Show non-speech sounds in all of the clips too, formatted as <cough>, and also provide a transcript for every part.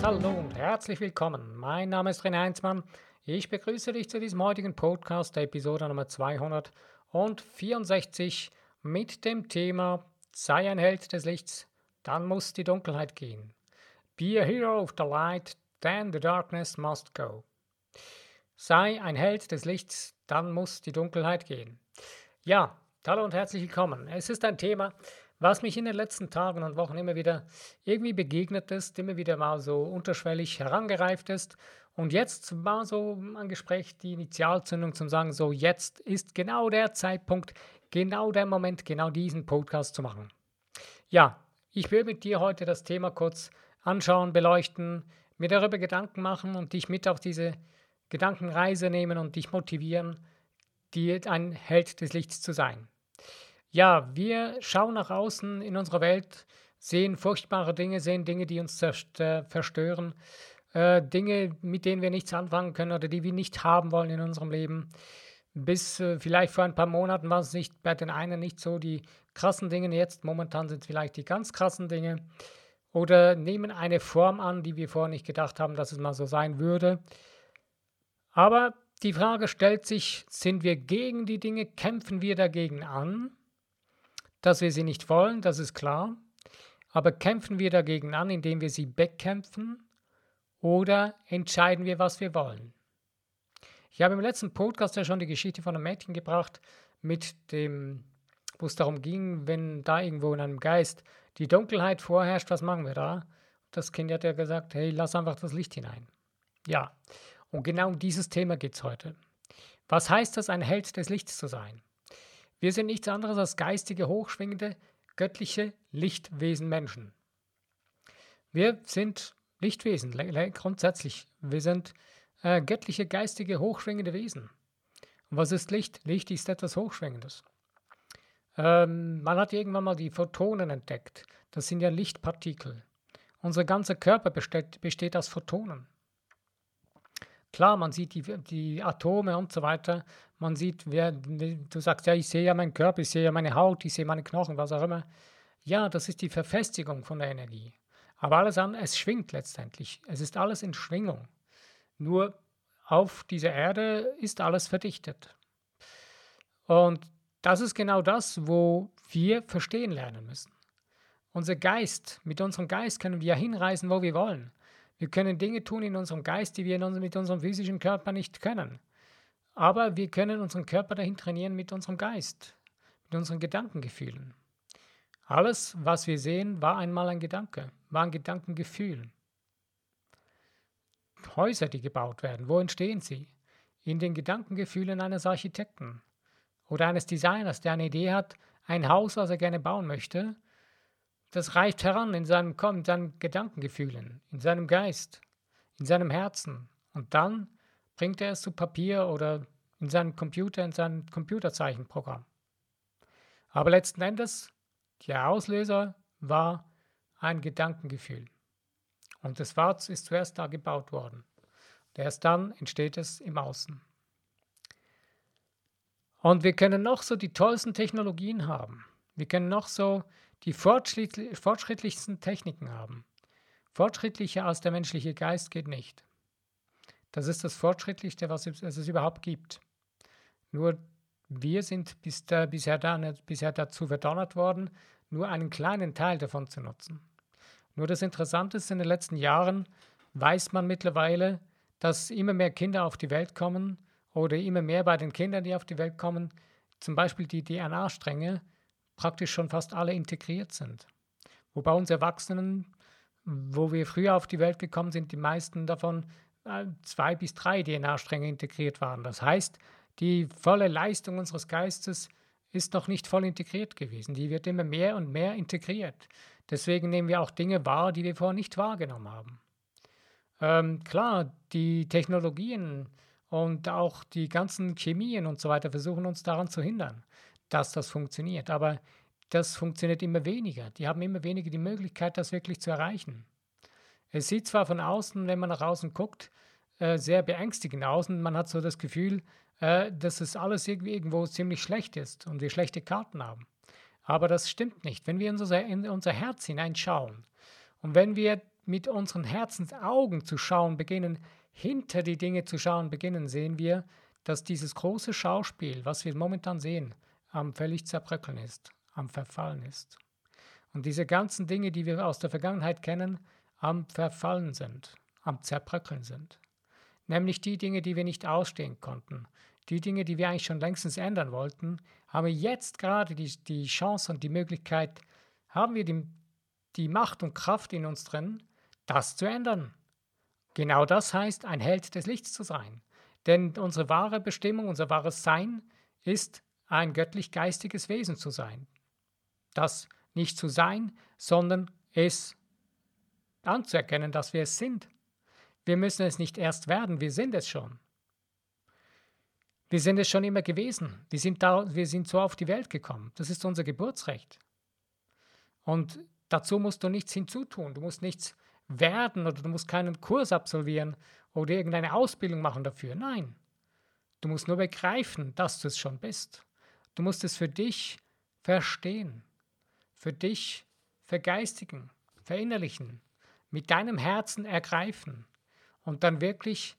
Podcast. Hallo und herzlich willkommen. Mein Name ist René Heinzmann. Ich begrüße dich zu diesem heutigen Podcast, der Episode Nummer 264 mit dem Thema Sei ein Held des Lichts, dann muss die Dunkelheit gehen. Be a hero of the light, then the darkness must go. Sei ein Held des Lichts, dann muss die Dunkelheit gehen. Ja, hallo und herzlich willkommen. Es ist ein Thema, was mich in den letzten Tagen und Wochen immer wieder irgendwie begegnet ist, immer wieder mal so unterschwellig herangereift ist. Und jetzt war so ein Gespräch, die Initialzündung zum Sagen, so jetzt ist genau der Zeitpunkt, genau der Moment, genau diesen Podcast zu machen. Ja, ich will mit dir heute das Thema kurz anschauen, beleuchten, mir darüber Gedanken machen und dich mit auf diese Gedankenreise nehmen und dich motivieren, dir ein Held des Lichts zu sein. Ja, wir schauen nach außen in unserer Welt, sehen furchtbare Dinge, sehen Dinge, die uns zerstören, äh, Dinge, mit denen wir nichts anfangen können oder die wir nicht haben wollen in unserem Leben. Bis äh, vielleicht vor ein paar Monaten war es nicht bei den einen nicht so die krassen Dinge, jetzt momentan sind es vielleicht die ganz krassen Dinge oder nehmen eine Form an, die wir vorher nicht gedacht haben, dass es mal so sein würde. Aber die Frage stellt sich, sind wir gegen die Dinge, kämpfen wir dagegen an? Dass wir sie nicht wollen, das ist klar. Aber kämpfen wir dagegen an, indem wir sie bekämpfen? Oder entscheiden wir, was wir wollen? Ich habe im letzten Podcast ja schon die Geschichte von einem Mädchen gebracht, mit dem, wo es darum ging, wenn da irgendwo in einem Geist die Dunkelheit vorherrscht, was machen wir da? Das Kind hat ja gesagt, hey, lass einfach das Licht hinein. Ja, und genau um dieses Thema geht es heute. Was heißt das, ein Held des Lichts zu sein? Wir sind nichts anderes als geistige, hochschwingende, göttliche Lichtwesen Menschen. Wir sind Lichtwesen, grundsätzlich. Wir sind äh, göttliche, geistige, hochschwingende Wesen. Und was ist Licht? Licht ist etwas Hochschwingendes. Ähm, man hat irgendwann mal die Photonen entdeckt. Das sind ja Lichtpartikel. Unser ganzer Körper besteht, besteht aus Photonen. Klar, man sieht die, die Atome und so weiter. Man sieht, wer, du sagst, ja, ich sehe ja meinen Körper, ich sehe ja meine Haut, ich sehe meine Knochen, was auch immer. Ja, das ist die Verfestigung von der Energie. Aber alles andere, es schwingt letztendlich. Es ist alles in Schwingung. Nur auf dieser Erde ist alles verdichtet. Und das ist genau das, wo wir verstehen lernen müssen. Unser Geist, mit unserem Geist können wir hinreisen, wo wir wollen. Wir können Dinge tun in unserem Geist, die wir unserem, mit unserem physischen Körper nicht können. Aber wir können unseren Körper dahin trainieren mit unserem Geist, mit unseren Gedankengefühlen. Alles, was wir sehen, war einmal ein Gedanke, war ein Gedankengefühl. Häuser, die gebaut werden, wo entstehen sie? In den Gedankengefühlen eines Architekten oder eines Designers, der eine Idee hat, ein Haus, was er gerne bauen möchte, das reift heran in seinem, in seinen Gedankengefühlen, in seinem Geist, in seinem Herzen. Und dann bringt er es zu Papier oder in seinen Computer, in sein Computerzeichenprogramm. Aber letzten Endes, der Auslöser war ein Gedankengefühl. Und das Wort ist zuerst da gebaut worden. Und erst dann entsteht es im Außen. Und wir können noch so die tollsten Technologien haben. Wir können noch so die fortschrittlichsten Techniken haben. Fortschrittlicher als der menschliche Geist geht nicht. Das ist das Fortschrittlichste, was es überhaupt gibt. Nur wir sind bis da, bisher, da, bisher dazu verdonnert worden, nur einen kleinen Teil davon zu nutzen. Nur das Interessante ist, in den letzten Jahren weiß man mittlerweile, dass immer mehr Kinder auf die Welt kommen oder immer mehr bei den Kindern, die auf die Welt kommen, zum Beispiel die DNA-Stränge praktisch schon fast alle integriert sind. Wo bei uns Erwachsenen, wo wir früher auf die Welt gekommen sind, die meisten davon äh, zwei bis drei DNA-Stränge integriert waren. Das heißt, die volle Leistung unseres Geistes ist noch nicht voll integriert gewesen. Die wird immer mehr und mehr integriert. Deswegen nehmen wir auch Dinge wahr, die wir vorher nicht wahrgenommen haben. Ähm, klar, die Technologien und auch die ganzen Chemien und so weiter versuchen uns daran zu hindern dass das funktioniert. Aber das funktioniert immer weniger. Die haben immer weniger die Möglichkeit, das wirklich zu erreichen. Es sieht zwar von außen, wenn man nach außen guckt, äh, sehr beängstigend aus und man hat so das Gefühl, äh, dass es alles irgendwie irgendwo ziemlich schlecht ist und wir schlechte Karten haben. Aber das stimmt nicht. Wenn wir in unser, in unser Herz hineinschauen und wenn wir mit unseren Herzensaugen zu schauen beginnen, hinter die Dinge zu schauen beginnen, sehen wir, dass dieses große Schauspiel, was wir momentan sehen, am völlig zerbröckeln ist, am Verfallen ist. Und diese ganzen Dinge, die wir aus der Vergangenheit kennen, am Verfallen sind, am Zerbröckeln sind. Nämlich die Dinge, die wir nicht ausstehen konnten, die Dinge, die wir eigentlich schon längstens ändern wollten, haben wir jetzt gerade die, die Chance und die Möglichkeit, haben wir die, die Macht und Kraft in uns drin, das zu ändern. Genau das heißt, ein Held des Lichts zu sein. Denn unsere wahre Bestimmung, unser wahres Sein ist, ein göttlich-geistiges Wesen zu sein. Das nicht zu sein, sondern es anzuerkennen, dass wir es sind. Wir müssen es nicht erst werden, wir sind es schon. Wir sind es schon immer gewesen. Wir sind, da, wir sind so auf die Welt gekommen. Das ist unser Geburtsrecht. Und dazu musst du nichts hinzutun. Du musst nichts werden oder du musst keinen Kurs absolvieren oder irgendeine Ausbildung machen dafür. Nein. Du musst nur begreifen, dass du es schon bist. Du musst es für dich verstehen, für dich vergeistigen, verinnerlichen, mit deinem Herzen ergreifen und dann wirklich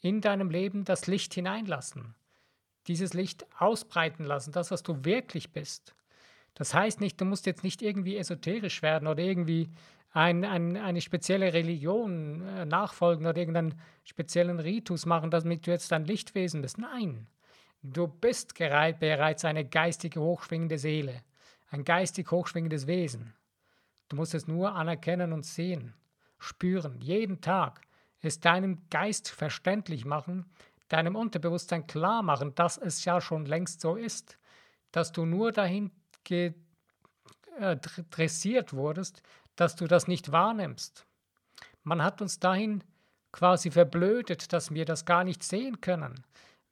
in deinem Leben das Licht hineinlassen dieses Licht ausbreiten lassen, das, was du wirklich bist. Das heißt nicht, du musst jetzt nicht irgendwie esoterisch werden oder irgendwie ein, ein, eine spezielle Religion äh, nachfolgen oder irgendeinen speziellen Ritus machen, damit du jetzt ein Lichtwesen bist. Nein, du bist bereits eine geistige, hochschwingende Seele, ein geistig hochschwingendes Wesen. Du musst es nur anerkennen und sehen, spüren, jeden Tag es deinem Geist verständlich machen, deinem Unterbewusstsein klar machen, dass es ja schon längst so ist, dass du nur dahin äh, dressiert wurdest, dass du das nicht wahrnimmst. Man hat uns dahin quasi verblödet, dass wir das gar nicht sehen können.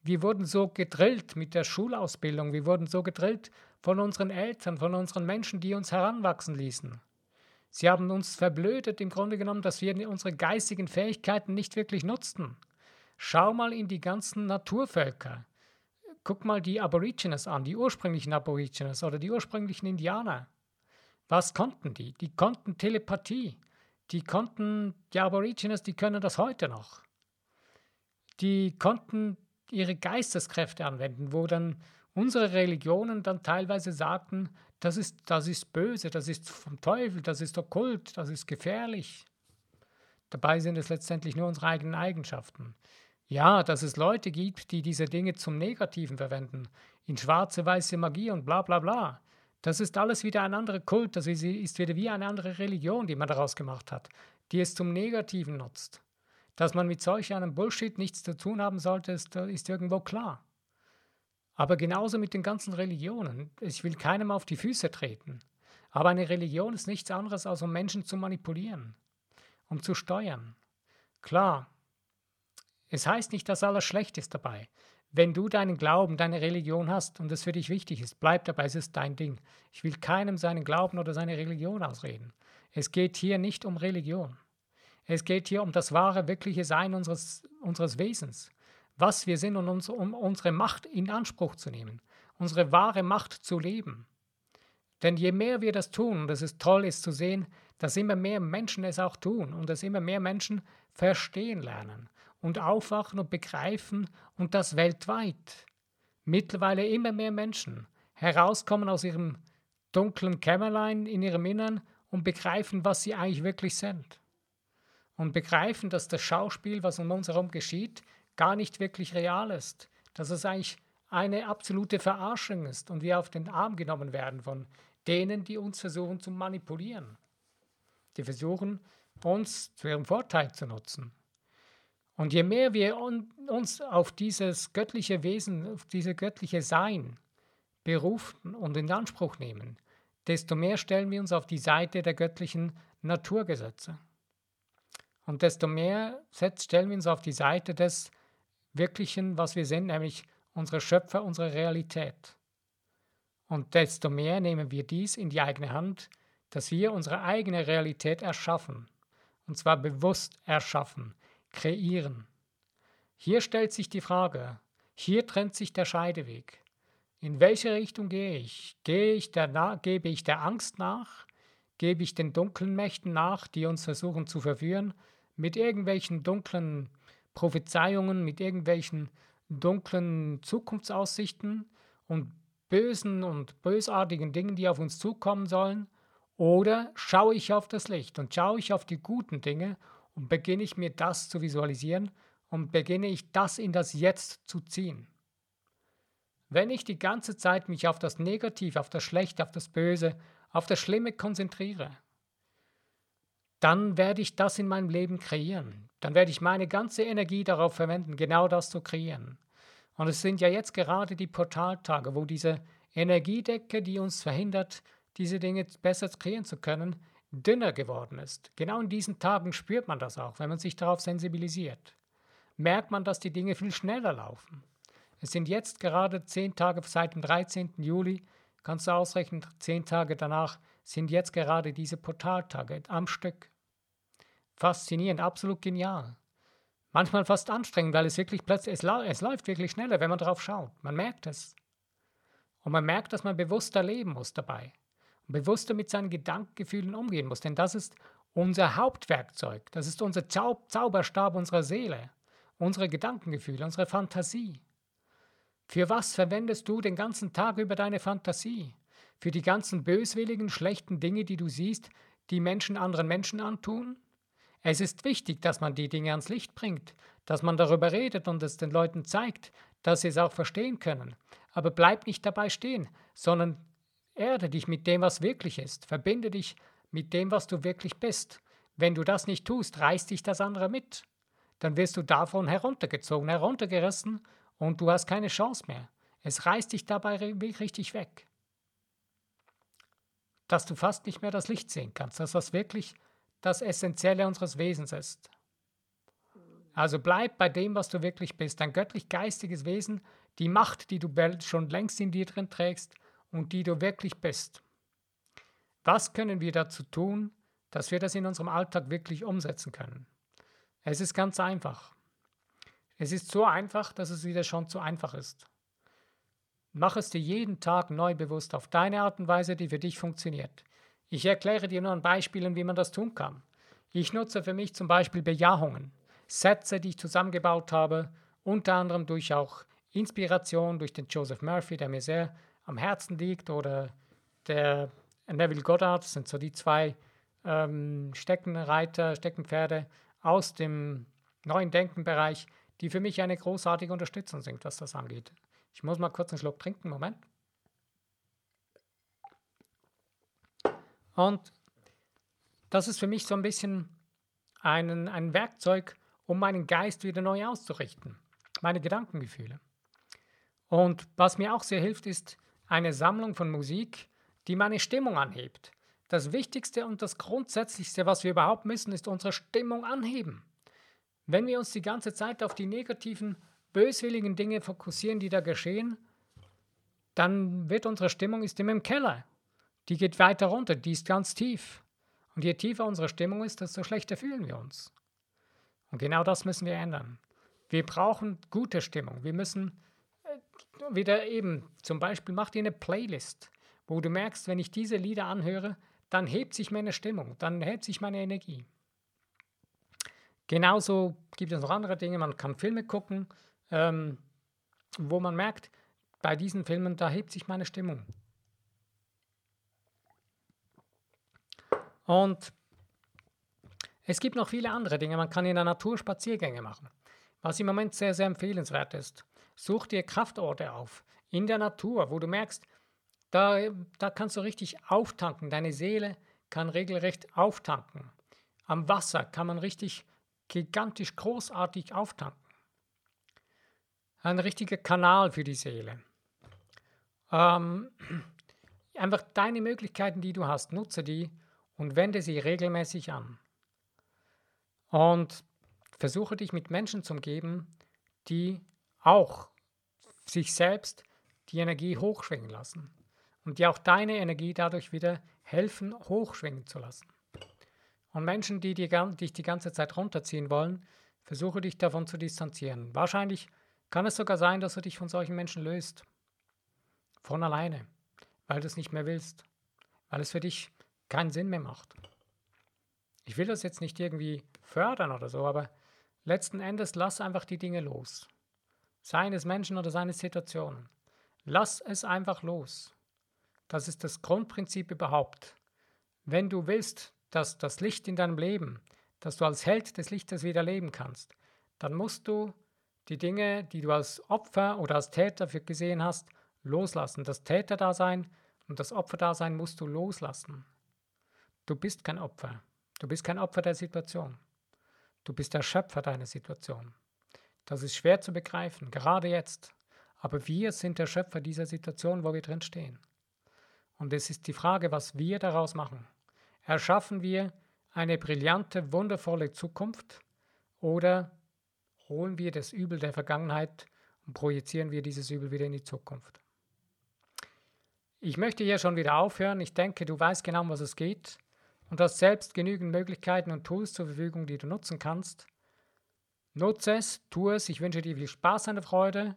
Wir wurden so gedrillt mit der Schulausbildung, wir wurden so gedrillt von unseren Eltern, von unseren Menschen, die uns heranwachsen ließen. Sie haben uns verblödet im Grunde genommen, dass wir unsere geistigen Fähigkeiten nicht wirklich nutzten. Schau mal in die ganzen Naturvölker. Guck mal die Aborigines an, die ursprünglichen Aborigines oder die ursprünglichen Indianer. Was konnten die? Die konnten Telepathie. Die konnten, die Aborigines, die können das heute noch. Die konnten ihre Geisteskräfte anwenden, wo dann unsere Religionen dann teilweise sagten, das ist, das ist böse, das ist vom Teufel, das ist okkult, das ist gefährlich. Dabei sind es letztendlich nur unsere eigenen Eigenschaften. Ja, dass es Leute gibt, die diese Dinge zum Negativen verwenden, in schwarze, weiße Magie und bla bla bla. Das ist alles wieder ein anderer Kult, das ist wieder wie eine andere Religion, die man daraus gemacht hat, die es zum Negativen nutzt. Dass man mit solch einem Bullshit nichts zu tun haben sollte, ist, ist irgendwo klar. Aber genauso mit den ganzen Religionen. Ich will keinem auf die Füße treten. Aber eine Religion ist nichts anderes, als um Menschen zu manipulieren, um zu steuern. Klar, es heißt nicht, dass alles schlecht ist dabei. Wenn du deinen Glauben, deine Religion hast und es für dich wichtig ist, bleib dabei, es ist dein Ding. Ich will keinem seinen Glauben oder seine Religion ausreden. Es geht hier nicht um Religion. Es geht hier um das wahre, wirkliche Sein unseres, unseres Wesens. Was wir sind und uns, um unsere Macht in Anspruch zu nehmen. Unsere wahre Macht zu leben. Denn je mehr wir das tun, und es ist toll, ist zu sehen, dass immer mehr Menschen es auch tun und dass immer mehr Menschen verstehen lernen und aufwachen und begreifen und das weltweit. Mittlerweile immer mehr Menschen herauskommen aus ihrem dunklen Kämmerlein in ihrem Innern und begreifen, was sie eigentlich wirklich sind. Und begreifen, dass das Schauspiel, was um uns herum geschieht, gar nicht wirklich real ist. Dass es eigentlich eine absolute Verarschung ist und wir auf den Arm genommen werden von denen, die uns versuchen zu manipulieren. Die versuchen, uns zu ihrem Vorteil zu nutzen. Und je mehr wir uns auf dieses göttliche Wesen, auf dieses göttliche Sein berufen und in Anspruch nehmen, desto mehr stellen wir uns auf die Seite der göttlichen Naturgesetze. Und desto mehr stellen wir uns auf die Seite des Wirklichen, was wir sind, nämlich unsere Schöpfer, unsere Realität. Und desto mehr nehmen wir dies in die eigene Hand, dass wir unsere eigene Realität erschaffen. Und zwar bewusst erschaffen kreieren. Hier stellt sich die Frage, hier trennt sich der Scheideweg. In welche Richtung gehe ich? Gehe ich der, gebe ich der Angst nach, gebe ich den dunklen Mächten nach, die uns versuchen zu verführen, mit irgendwelchen dunklen Prophezeiungen, mit irgendwelchen dunklen Zukunftsaussichten und bösen und bösartigen Dingen, die auf uns zukommen sollen? Oder schaue ich auf das Licht und schaue ich auf die guten Dinge und beginne ich mir das zu visualisieren und beginne ich das in das Jetzt zu ziehen? Wenn ich die ganze Zeit mich auf das Negative, auf das Schlechte, auf das Böse, auf das Schlimme konzentriere, dann werde ich das in meinem Leben kreieren. Dann werde ich meine ganze Energie darauf verwenden, genau das zu kreieren. Und es sind ja jetzt gerade die Portaltage, wo diese Energiedecke, die uns verhindert, diese Dinge besser kreieren zu können, dünner geworden ist. Genau in diesen Tagen spürt man das auch, wenn man sich darauf sensibilisiert. Merkt man, dass die Dinge viel schneller laufen. Es sind jetzt gerade zehn Tage seit dem 13. Juli, kannst du ausrechnen, zehn Tage danach sind jetzt gerade diese Portaltage am Stück. Faszinierend, absolut genial. Manchmal fast anstrengend, weil es wirklich plötzlich, es, es läuft wirklich schneller, wenn man drauf schaut. Man merkt es. Und man merkt, dass man bewusster leben muss dabei. Und bewusster mit seinen Gedankengefühlen umgehen muss. Denn das ist unser Hauptwerkzeug. Das ist unser Zau Zauberstab unserer Seele. Unsere Gedankengefühle, unsere Fantasie. Für was verwendest du den ganzen Tag über deine Fantasie? Für die ganzen böswilligen, schlechten Dinge, die du siehst, die Menschen anderen Menschen antun? Es ist wichtig, dass man die Dinge ans Licht bringt, dass man darüber redet und es den Leuten zeigt, dass sie es auch verstehen können. Aber bleib nicht dabei stehen, sondern erde dich mit dem, was wirklich ist. Verbinde dich mit dem, was du wirklich bist. Wenn du das nicht tust, reißt dich das andere mit. Dann wirst du davon heruntergezogen, heruntergerissen und du hast keine Chance mehr. Es reißt dich dabei richtig weg. Dass du fast nicht mehr das Licht sehen kannst, dass das wirklich das Essentielle unseres Wesens ist. Also bleib bei dem, was du wirklich bist, ein göttlich-geistiges Wesen, die Macht, die du schon längst in dir drin trägst und die du wirklich bist. Was können wir dazu tun, dass wir das in unserem Alltag wirklich umsetzen können? Es ist ganz einfach. Es ist so einfach, dass es wieder schon zu einfach ist. Mach es dir jeden Tag neu bewusst auf deine Art und Weise, die für dich funktioniert. Ich erkläre dir nur an Beispielen, wie man das tun kann. Ich nutze für mich zum Beispiel Bejahungen, Sätze, die ich zusammengebaut habe, unter anderem durch auch Inspiration durch den Joseph Murphy, der mir sehr am Herzen liegt, oder der Neville Goddard, das sind so die zwei ähm, Steckenreiter, Steckenpferde aus dem neuen Denkenbereich, die für mich eine großartige Unterstützung sind, was das angeht. Ich muss mal kurz einen Schluck trinken, Moment. Und das ist für mich so ein bisschen ein, ein Werkzeug, um meinen Geist wieder neu auszurichten, meine Gedankengefühle. Und was mir auch sehr hilft, ist eine Sammlung von Musik, die meine Stimmung anhebt. Das Wichtigste und das Grundsätzlichste, was wir überhaupt müssen, ist unsere Stimmung anheben. Wenn wir uns die ganze Zeit auf die negativen, böswilligen Dinge fokussieren, die da geschehen, dann wird unsere Stimmung ist immer im Keller die geht weiter runter, die ist ganz tief. Und je tiefer unsere Stimmung ist, desto schlechter fühlen wir uns. Und genau das müssen wir ändern. Wir brauchen gute Stimmung. Wir müssen äh, wieder eben, zum Beispiel mach dir eine Playlist, wo du merkst, wenn ich diese Lieder anhöre, dann hebt sich meine Stimmung, dann hebt sich meine Energie. Genauso gibt es noch andere Dinge, man kann Filme gucken, ähm, wo man merkt, bei diesen Filmen, da hebt sich meine Stimmung. Und es gibt noch viele andere Dinge. Man kann in der Natur Spaziergänge machen, was im Moment sehr, sehr empfehlenswert ist. Such dir Kraftorte auf in der Natur, wo du merkst, da, da kannst du richtig auftanken. Deine Seele kann regelrecht auftanken. Am Wasser kann man richtig gigantisch großartig auftanken. Ein richtiger Kanal für die Seele. Ähm, <clears throat> einfach deine Möglichkeiten, die du hast, nutze die und wende sie regelmäßig an. Und versuche dich mit Menschen zu umgeben, die auch sich selbst die Energie hochschwingen lassen und die auch deine Energie dadurch wieder helfen, hochschwingen zu lassen. Und Menschen, die dich die ganze Zeit runterziehen wollen, versuche dich davon zu distanzieren. Wahrscheinlich kann es sogar sein, dass du dich von solchen Menschen löst. Von alleine, weil du es nicht mehr willst, weil es für dich keinen Sinn mehr macht. Ich will das jetzt nicht irgendwie fördern oder so, aber letzten Endes lass einfach die Dinge los. Seines Menschen oder seine Situationen. Lass es einfach los. Das ist das Grundprinzip überhaupt. Wenn du willst, dass das Licht in deinem Leben, dass du als Held des Lichtes wieder leben kannst, dann musst du die Dinge, die du als Opfer oder als Täter für gesehen hast, loslassen. Das Täterdasein und das Opferdasein musst du loslassen. Du bist kein Opfer. Du bist kein Opfer der Situation. Du bist der Schöpfer deiner Situation. Das ist schwer zu begreifen, gerade jetzt. Aber wir sind der Schöpfer dieser Situation, wo wir drin stehen. Und es ist die Frage, was wir daraus machen. Erschaffen wir eine brillante, wundervolle Zukunft oder holen wir das Übel der Vergangenheit und projizieren wir dieses Übel wieder in die Zukunft? Ich möchte hier schon wieder aufhören. Ich denke, du weißt genau, um was es geht und hast selbst genügend Möglichkeiten und Tools zur Verfügung, die du nutzen kannst. Nutze es, tu es. Ich wünsche dir viel Spaß und Freude.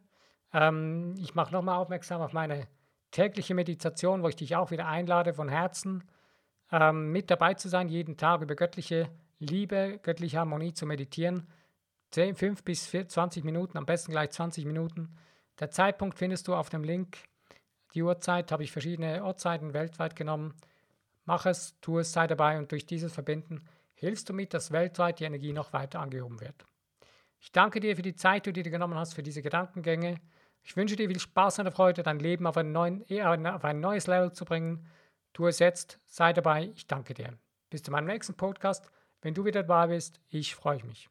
Ähm, ich mache nochmal aufmerksam auf meine tägliche Meditation, wo ich dich auch wieder einlade, von Herzen ähm, mit dabei zu sein, jeden Tag über göttliche Liebe, göttliche Harmonie zu meditieren. 10, 5 bis 20 Minuten, am besten gleich 20 Minuten. Der Zeitpunkt findest du auf dem Link. Die Uhrzeit habe ich verschiedene Uhrzeiten weltweit genommen. Mach es, tu es, sei dabei und durch dieses Verbinden hilfst du mit, dass weltweit die Energie noch weiter angehoben wird. Ich danke dir für die Zeit, die du dir genommen hast, für diese Gedankengänge. Ich wünsche dir viel Spaß und Freude, dein Leben auf, neuen, auf ein neues Level zu bringen. Tu es jetzt, sei dabei, ich danke dir. Bis zu meinem nächsten Podcast. Wenn du wieder dabei bist, ich freue mich.